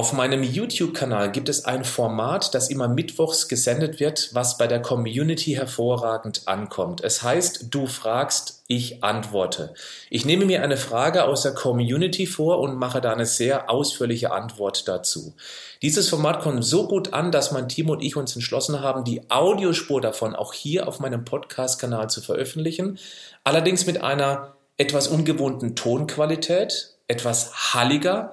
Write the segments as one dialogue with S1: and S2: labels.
S1: Auf meinem YouTube-Kanal gibt es ein Format, das immer mittwochs gesendet wird, was bei der Community hervorragend ankommt. Es heißt, du fragst, ich antworte. Ich nehme mir eine Frage aus der Community vor und mache da eine sehr ausführliche Antwort dazu. Dieses Format kommt so gut an, dass mein Team und ich uns entschlossen haben, die Audiospur davon auch hier auf meinem Podcast-Kanal zu veröffentlichen. Allerdings mit einer etwas ungewohnten Tonqualität, etwas halliger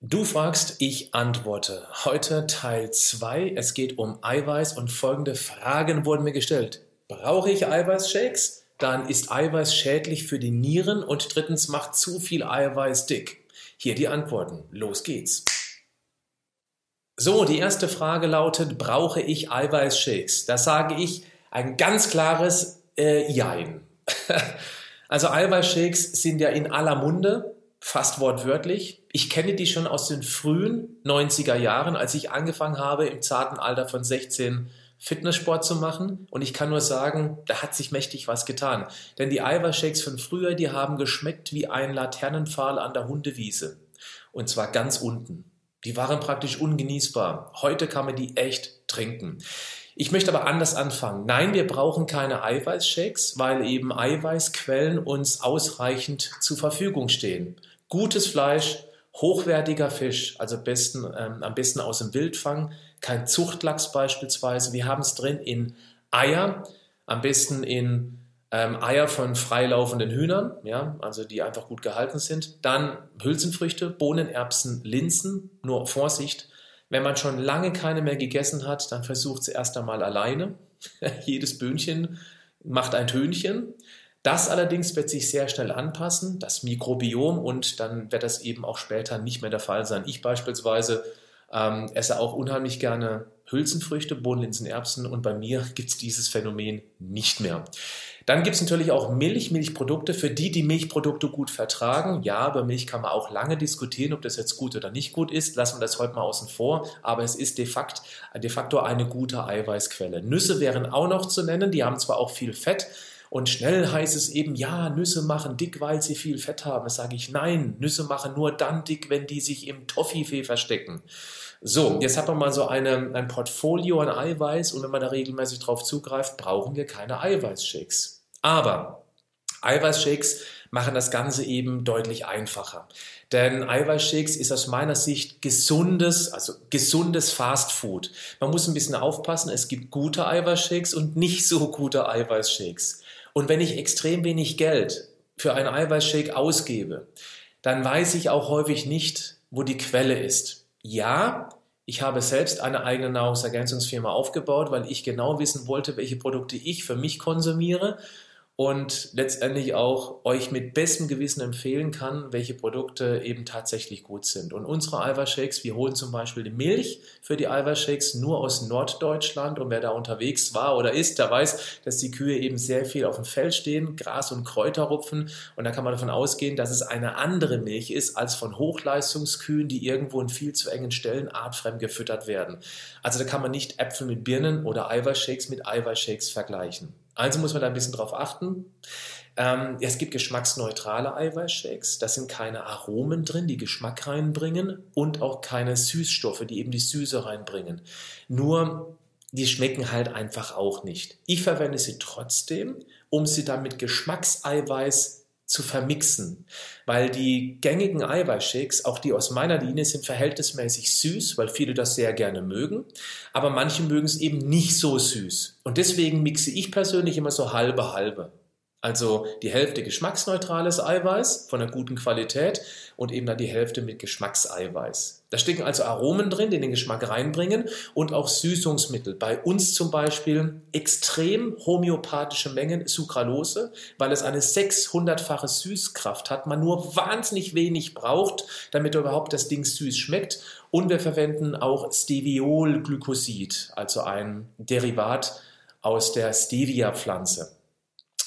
S1: Du fragst, ich antworte. Heute Teil 2. Es geht um Eiweiß und folgende Fragen wurden mir gestellt. Brauche ich Eiweißshakes? Dann ist Eiweiß schädlich für die Nieren und drittens macht zu viel Eiweiß dick. Hier die Antworten. Los geht's. So, die erste Frage lautet, brauche ich Eiweißshakes? Da sage ich ein ganz klares äh, Jein. also Eiweißshakes sind ja in aller Munde fast wortwörtlich. Ich kenne die schon aus den frühen 90er Jahren, als ich angefangen habe, im zarten Alter von 16 Fitnesssport zu machen. Und ich kann nur sagen, da hat sich mächtig was getan. Denn die Eiweißshakes von früher, die haben geschmeckt wie ein Laternenpfahl an der Hundewiese. Und zwar ganz unten. Die waren praktisch ungenießbar. Heute kann man die echt trinken. Ich möchte aber anders anfangen. Nein, wir brauchen keine Eiweißshakes, weil eben Eiweißquellen uns ausreichend zur Verfügung stehen gutes Fleisch, hochwertiger Fisch, also besten, ähm, am besten aus dem Wildfang, kein Zuchtlachs beispielsweise. Wir haben es drin in Eier, am besten in ähm, Eier von freilaufenden Hühnern, ja, also die einfach gut gehalten sind. Dann Hülsenfrüchte, Bohnen, Erbsen, Linsen. Nur Vorsicht, wenn man schon lange keine mehr gegessen hat, dann versucht es erst einmal alleine. Jedes Böhnchen macht ein Tönchen. Das allerdings wird sich sehr schnell anpassen, das Mikrobiom, und dann wird das eben auch später nicht mehr der Fall sein. Ich beispielsweise ähm, esse auch unheimlich gerne Hülsenfrüchte, Bohnen, Linsen, Erbsen und bei mir gibt es dieses Phänomen nicht mehr. Dann gibt es natürlich auch Milch, Milchprodukte, für die, die Milchprodukte gut vertragen. Ja, bei Milch kann man auch lange diskutieren, ob das jetzt gut oder nicht gut ist. Lassen wir das heute mal außen vor. Aber es ist de facto, de facto eine gute Eiweißquelle. Nüsse wären auch noch zu nennen. Die haben zwar auch viel Fett, und schnell heißt es eben, ja, Nüsse machen dick, weil sie viel Fett haben. Das sage ich, nein, Nüsse machen nur dann dick, wenn die sich im Toffifee verstecken. So, jetzt hat man mal so eine, ein Portfolio an Eiweiß und wenn man da regelmäßig drauf zugreift, brauchen wir keine Eiweißshakes. Aber Eiweißshakes machen das Ganze eben deutlich einfacher. Denn Eiweißshakes ist aus meiner Sicht gesundes, also gesundes Fastfood. Man muss ein bisschen aufpassen, es gibt gute Eiweißshakes und nicht so gute Eiweißshakes. Und wenn ich extrem wenig Geld für einen Eiweißshake ausgebe, dann weiß ich auch häufig nicht, wo die Quelle ist. Ja, ich habe selbst eine eigene Nahrungsergänzungsfirma aufgebaut, weil ich genau wissen wollte, welche Produkte ich für mich konsumiere und letztendlich auch euch mit bestem Gewissen empfehlen kann, welche Produkte eben tatsächlich gut sind. Und unsere Eiweißshakes, wir holen zum Beispiel die Milch für die Eiweißshakes nur aus Norddeutschland und wer da unterwegs war oder ist, der weiß, dass die Kühe eben sehr viel auf dem Feld stehen, Gras und Kräuter rupfen und da kann man davon ausgehen, dass es eine andere Milch ist als von Hochleistungskühen, die irgendwo in viel zu engen Stellen artfremd gefüttert werden. Also da kann man nicht Äpfel mit Birnen oder Eiweißshakes mit Eiweißshakes vergleichen. Also muss man da ein bisschen drauf achten. Ähm, es gibt geschmacksneutrale Eiweißshakes. Da sind keine Aromen drin, die Geschmack reinbringen und auch keine Süßstoffe, die eben die Süße reinbringen. Nur die schmecken halt einfach auch nicht. Ich verwende sie trotzdem, um sie dann mit Geschmackseiweiß zu vermixen, weil die gängigen Eiweißshakes, auch die aus meiner Linie, sind verhältnismäßig süß, weil viele das sehr gerne mögen, aber manche mögen es eben nicht so süß. Und deswegen mixe ich persönlich immer so halbe halbe. Also die Hälfte geschmacksneutrales Eiweiß von einer guten Qualität und eben dann die Hälfte mit Geschmackseiweiß. Da stecken also Aromen drin, die den Geschmack reinbringen und auch Süßungsmittel. Bei uns zum Beispiel extrem homöopathische Mengen Sucralose, weil es eine 600-fache Süßkraft hat, man nur wahnsinnig wenig braucht, damit überhaupt das Ding süß schmeckt. Und wir verwenden auch Steviolglycosid, also ein Derivat aus der Stevia-Pflanze.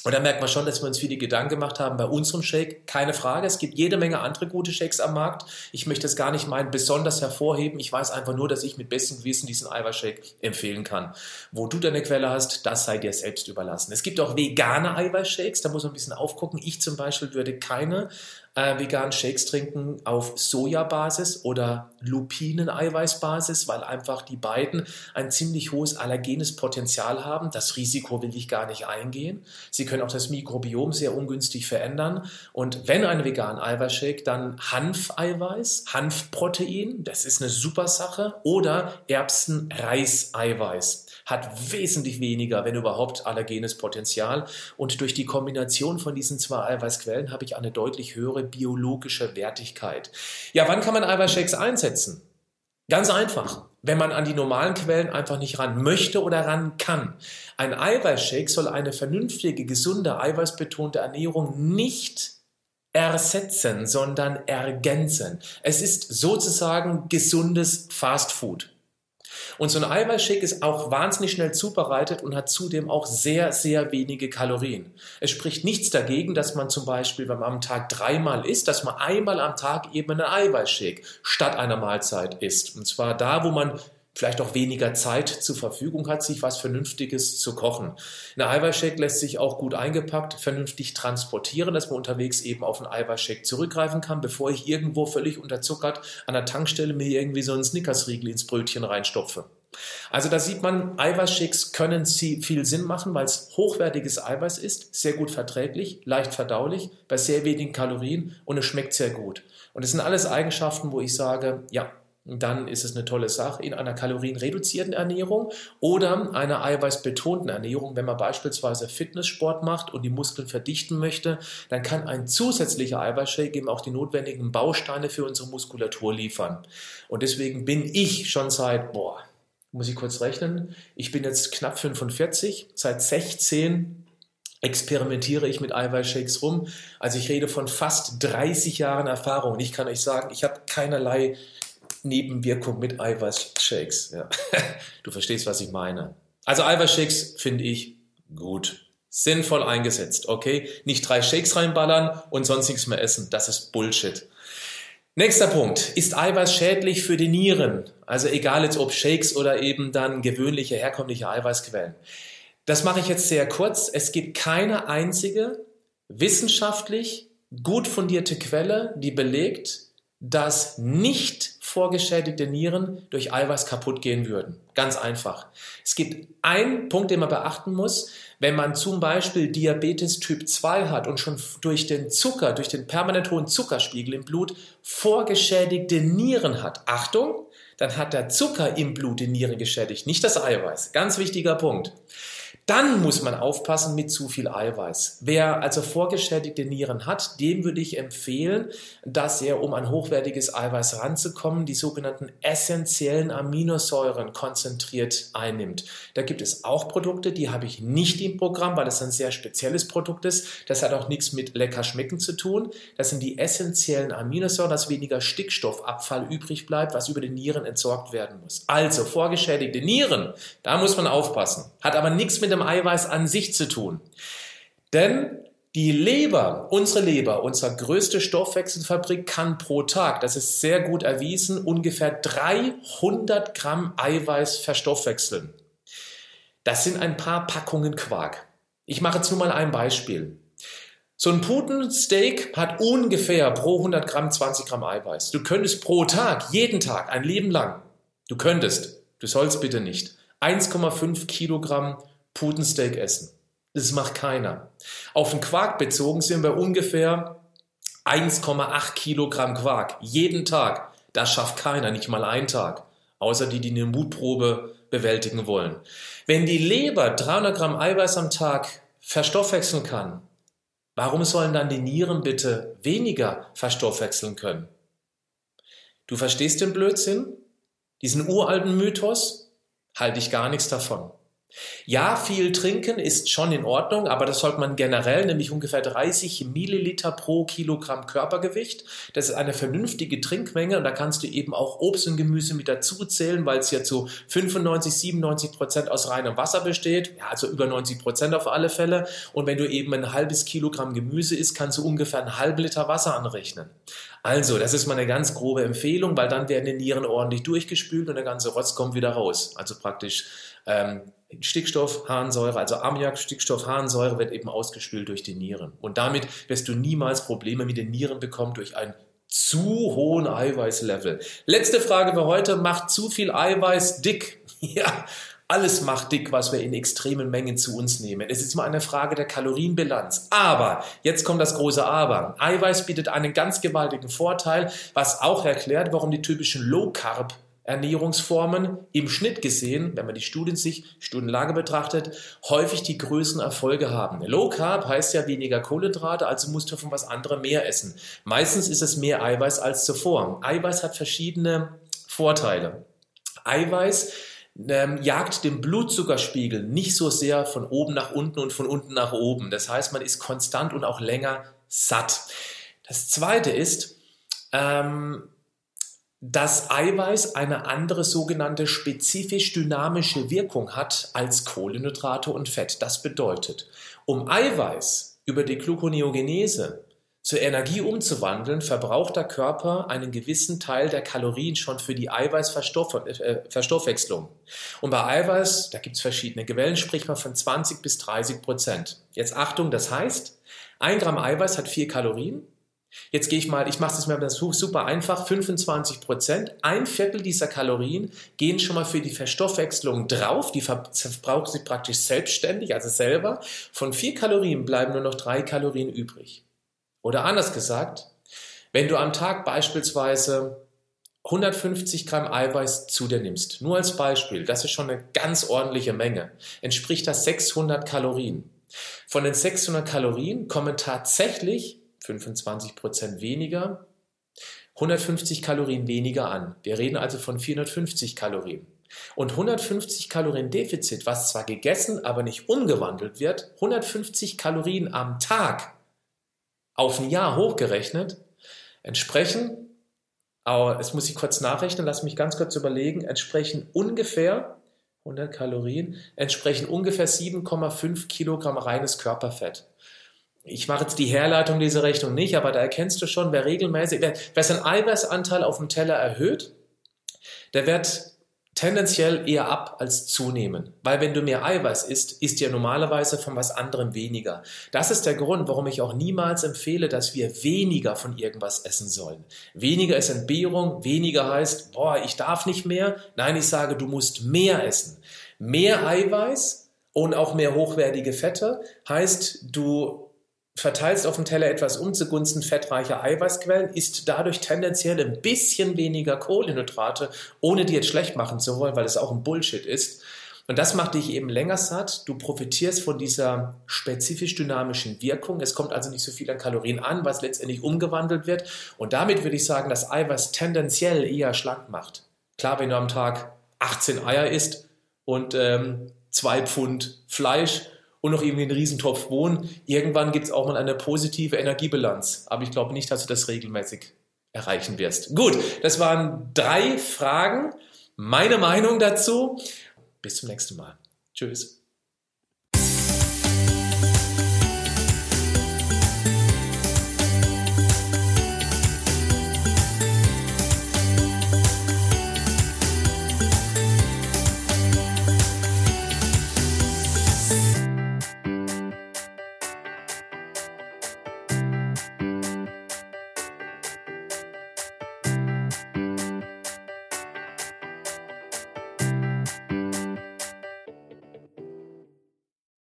S1: Und da merkt man schon, dass wir uns viele Gedanken gemacht haben bei unserem Shake. Keine Frage, es gibt jede Menge andere gute Shakes am Markt. Ich möchte es gar nicht meinen besonders hervorheben. Ich weiß einfach nur, dass ich mit bestem Gewissen diesen Eiweißshake empfehlen kann. Wo du deine Quelle hast, das sei dir selbst überlassen. Es gibt auch vegane Eiweißshakes, da muss man ein bisschen aufgucken. Ich zum Beispiel würde keine äh, veganen Shakes trinken auf Sojabasis oder Lupinen-Eiweißbasis, weil einfach die beiden ein ziemlich hohes allergenes Potenzial haben. Das Risiko will ich gar nicht eingehen. Sie können auch das Mikrobiom sehr ungünstig verändern. Und wenn ein veganer Eiweißshake, dann Hanfeiweiß, Hanfprotein, das ist eine super Sache, oder Erbsen-Reiseiweiß hat wesentlich weniger, wenn überhaupt, allergenes Potenzial. Und durch die Kombination von diesen zwei Eiweißquellen habe ich eine deutlich höhere biologische Wertigkeit. Ja, wann kann man Eiweißshakes einsetzen? Ganz einfach, wenn man an die normalen Quellen einfach nicht ran möchte oder ran kann. Ein Eiweißshake soll eine vernünftige, gesunde, eiweißbetonte Ernährung nicht ersetzen, sondern ergänzen. Es ist sozusagen gesundes Fastfood. Und so ein Eiweißshake ist auch wahnsinnig schnell zubereitet und hat zudem auch sehr, sehr wenige Kalorien. Es spricht nichts dagegen, dass man zum Beispiel, wenn man am Tag dreimal isst, dass man einmal am Tag eben einen Eiweißshake statt einer Mahlzeit isst. Und zwar da, wo man vielleicht auch weniger Zeit zur Verfügung hat, sich was Vernünftiges zu kochen. Ein Eiweißshake lässt sich auch gut eingepackt, vernünftig transportieren, dass man unterwegs eben auf einen Eiweißshake zurückgreifen kann, bevor ich irgendwo völlig unterzuckert an der Tankstelle mir irgendwie so einen Snickersriegel ins Brötchen reinstopfe. Also da sieht man, Eiweißshakes können viel Sinn machen, weil es hochwertiges Eiweiß ist, sehr gut verträglich, leicht verdaulich, bei sehr wenigen Kalorien und es schmeckt sehr gut. Und das sind alles Eigenschaften, wo ich sage, ja, dann ist es eine tolle Sache in einer kalorienreduzierten Ernährung oder einer eiweißbetonten Ernährung. Wenn man beispielsweise Fitnesssport macht und die Muskeln verdichten möchte, dann kann ein zusätzlicher Eiweißshake eben auch die notwendigen Bausteine für unsere Muskulatur liefern. Und deswegen bin ich schon seit, boah, muss ich kurz rechnen, ich bin jetzt knapp 45, seit 16 experimentiere ich mit Eiweißshakes rum. Also ich rede von fast 30 Jahren Erfahrung. Und ich kann euch sagen, ich habe keinerlei Nebenwirkung mit Eiweißshakes. Ja. Du verstehst, was ich meine. Also Eiweißshakes finde ich gut. Sinnvoll eingesetzt, okay? Nicht drei Shakes reinballern und sonst nichts mehr essen. Das ist Bullshit. Nächster Punkt. Ist Eiweiß schädlich für die Nieren? Also egal jetzt ob Shakes oder eben dann gewöhnliche, herkömmliche Eiweißquellen. Das mache ich jetzt sehr kurz. Es gibt keine einzige wissenschaftlich gut fundierte Quelle, die belegt, dass nicht vorgeschädigte Nieren durch Eiweiß kaputt gehen würden. Ganz einfach. Es gibt einen Punkt, den man beachten muss. Wenn man zum Beispiel Diabetes Typ 2 hat und schon durch den Zucker, durch den permanent hohen Zuckerspiegel im Blut vorgeschädigte Nieren hat, Achtung, dann hat der Zucker im Blut die Nieren geschädigt, nicht das Eiweiß. Ganz wichtiger Punkt. Dann muss man aufpassen mit zu viel Eiweiß. Wer also vorgeschädigte Nieren hat, dem würde ich empfehlen, dass er, um an hochwertiges Eiweiß ranzukommen, die sogenannten essentiellen Aminosäuren konzentriert einnimmt. Da gibt es auch Produkte, die habe ich nicht im Programm, weil das ein sehr spezielles Produkt ist. Das hat auch nichts mit lecker schmecken zu tun. Das sind die essentiellen Aminosäuren, dass weniger Stickstoffabfall übrig bleibt, was über die Nieren entsorgt werden muss. Also vorgeschädigte Nieren, da muss man aufpassen. Hat aber nichts mit dem Eiweiß an sich zu tun. Denn die Leber, unsere Leber, unsere größte Stoffwechselfabrik, kann pro Tag, das ist sehr gut erwiesen, ungefähr 300 Gramm Eiweiß verstoffwechseln. Das sind ein paar Packungen Quark. Ich mache jetzt nur mal ein Beispiel. So ein Putensteak hat ungefähr pro 100 Gramm 20 Gramm Eiweiß. Du könntest pro Tag, jeden Tag, ein Leben lang, du könntest, du sollst bitte nicht, 1,5 Kilogramm Putensteak essen. Das macht keiner. Auf den Quark bezogen sind wir ungefähr 1,8 Kilogramm Quark. Jeden Tag. Das schafft keiner, nicht mal einen Tag. Außer die, die eine Mutprobe bewältigen wollen. Wenn die Leber 300 Gramm Eiweiß am Tag verstoffwechseln kann, warum sollen dann die Nieren bitte weniger verstoffwechseln können? Du verstehst den Blödsinn? Diesen uralten Mythos? Halte ich gar nichts davon. Ja, viel trinken ist schon in Ordnung, aber das sollte man generell, nämlich ungefähr 30 Milliliter pro Kilogramm Körpergewicht. Das ist eine vernünftige Trinkmenge und da kannst du eben auch Obst und Gemüse mit dazu zählen, weil es ja zu 95, 97 Prozent aus reinem Wasser besteht. Ja, also über 90 Prozent auf alle Fälle. Und wenn du eben ein halbes Kilogramm Gemüse isst, kannst du ungefähr einen halben Liter Wasser anrechnen. Also, das ist mal eine ganz grobe Empfehlung, weil dann werden die Nieren ordentlich durchgespült und der ganze Rotz kommt wieder raus. Also praktisch ähm, Stickstoff, Harnsäure, also Ammoniak, Stickstoff, Harnsäure wird eben ausgespült durch die Nieren. Und damit wirst du niemals Probleme mit den Nieren bekommen durch ein zu hohen Eiweißlevel. Letzte Frage für heute. Macht zu viel Eiweiß dick? Ja, alles macht dick, was wir in extremen Mengen zu uns nehmen. Es ist immer eine Frage der Kalorienbilanz. Aber, jetzt kommt das große Aber. Eiweiß bietet einen ganz gewaltigen Vorteil, was auch erklärt, warum die typischen Low Carb Ernährungsformen im Schnitt gesehen, wenn man die Studien sich, Studienlage betrachtet, häufig die größten Erfolge haben. Low Carb heißt ja weniger Kohlenhydrate, also musst du von was anderem mehr essen. Meistens ist es mehr Eiweiß als zuvor. Eiweiß hat verschiedene Vorteile. Eiweiß ähm, jagt den Blutzuckerspiegel nicht so sehr von oben nach unten und von unten nach oben. Das heißt, man ist konstant und auch länger satt. Das zweite ist, ähm, dass Eiweiß eine andere sogenannte spezifisch dynamische Wirkung hat als Kohlenhydrate und Fett. Das bedeutet, um Eiweiß über die Gluconeogenese zur Energie umzuwandeln, verbraucht der Körper einen gewissen Teil der Kalorien schon für die Eiweißverstoffwechslung. Und bei Eiweiß, da gibt es verschiedene Quellen, spricht man von 20 bis 30 Prozent. Jetzt Achtung, das heißt, ein Gramm Eiweiß hat vier Kalorien Jetzt gehe ich mal, ich mache es mir super einfach, 25 Prozent, ein Viertel dieser Kalorien gehen schon mal für die Verstoffwechslung drauf, die verbraucht sie praktisch selbstständig, also selber. Von vier Kalorien bleiben nur noch drei Kalorien übrig. Oder anders gesagt, wenn du am Tag beispielsweise 150 Gramm Eiweiß zu dir nimmst, nur als Beispiel, das ist schon eine ganz ordentliche Menge, entspricht das 600 Kalorien. Von den 600 Kalorien kommen tatsächlich 25 Prozent weniger, 150 Kalorien weniger an. Wir reden also von 450 Kalorien. Und 150 Kalorien Defizit, was zwar gegessen, aber nicht umgewandelt wird, 150 Kalorien am Tag auf ein Jahr hochgerechnet, entsprechen, aber es muss ich kurz nachrechnen, lass mich ganz kurz überlegen, entsprechen ungefähr 100 Kalorien, entsprechen ungefähr 7,5 Kilogramm reines Körperfett. Ich mache jetzt die Herleitung dieser Rechnung nicht, aber da erkennst du schon, wer regelmäßig, wer, wer seinen Eiweißanteil auf dem Teller erhöht, der wird tendenziell eher ab als zunehmen. Weil wenn du mehr Eiweiß isst, isst ja normalerweise von was anderem weniger. Das ist der Grund, warum ich auch niemals empfehle, dass wir weniger von irgendwas essen sollen. Weniger ist Entbehrung, weniger heißt, boah, ich darf nicht mehr. Nein, ich sage, du musst mehr essen. Mehr Eiweiß und auch mehr hochwertige Fette heißt, du verteilst auf dem Teller etwas um zugunsten fettreicher Eiweißquellen, isst dadurch tendenziell ein bisschen weniger Kohlenhydrate, ohne die jetzt schlecht machen zu wollen, weil es auch ein Bullshit ist. Und das macht dich eben länger satt. Du profitierst von dieser spezifisch dynamischen Wirkung. Es kommt also nicht so viel an Kalorien an, was letztendlich umgewandelt wird. Und damit würde ich sagen, dass Eiweiß tendenziell eher schlank macht. Klar, wenn du am Tag 18 Eier isst und ähm, zwei Pfund Fleisch, und noch irgendwie einen Riesentopf wohnen. Irgendwann gibt es auch mal eine positive Energiebilanz. Aber ich glaube nicht, dass du das regelmäßig erreichen wirst. Gut, das waren drei Fragen. Meine Meinung dazu. Bis zum nächsten Mal. Tschüss.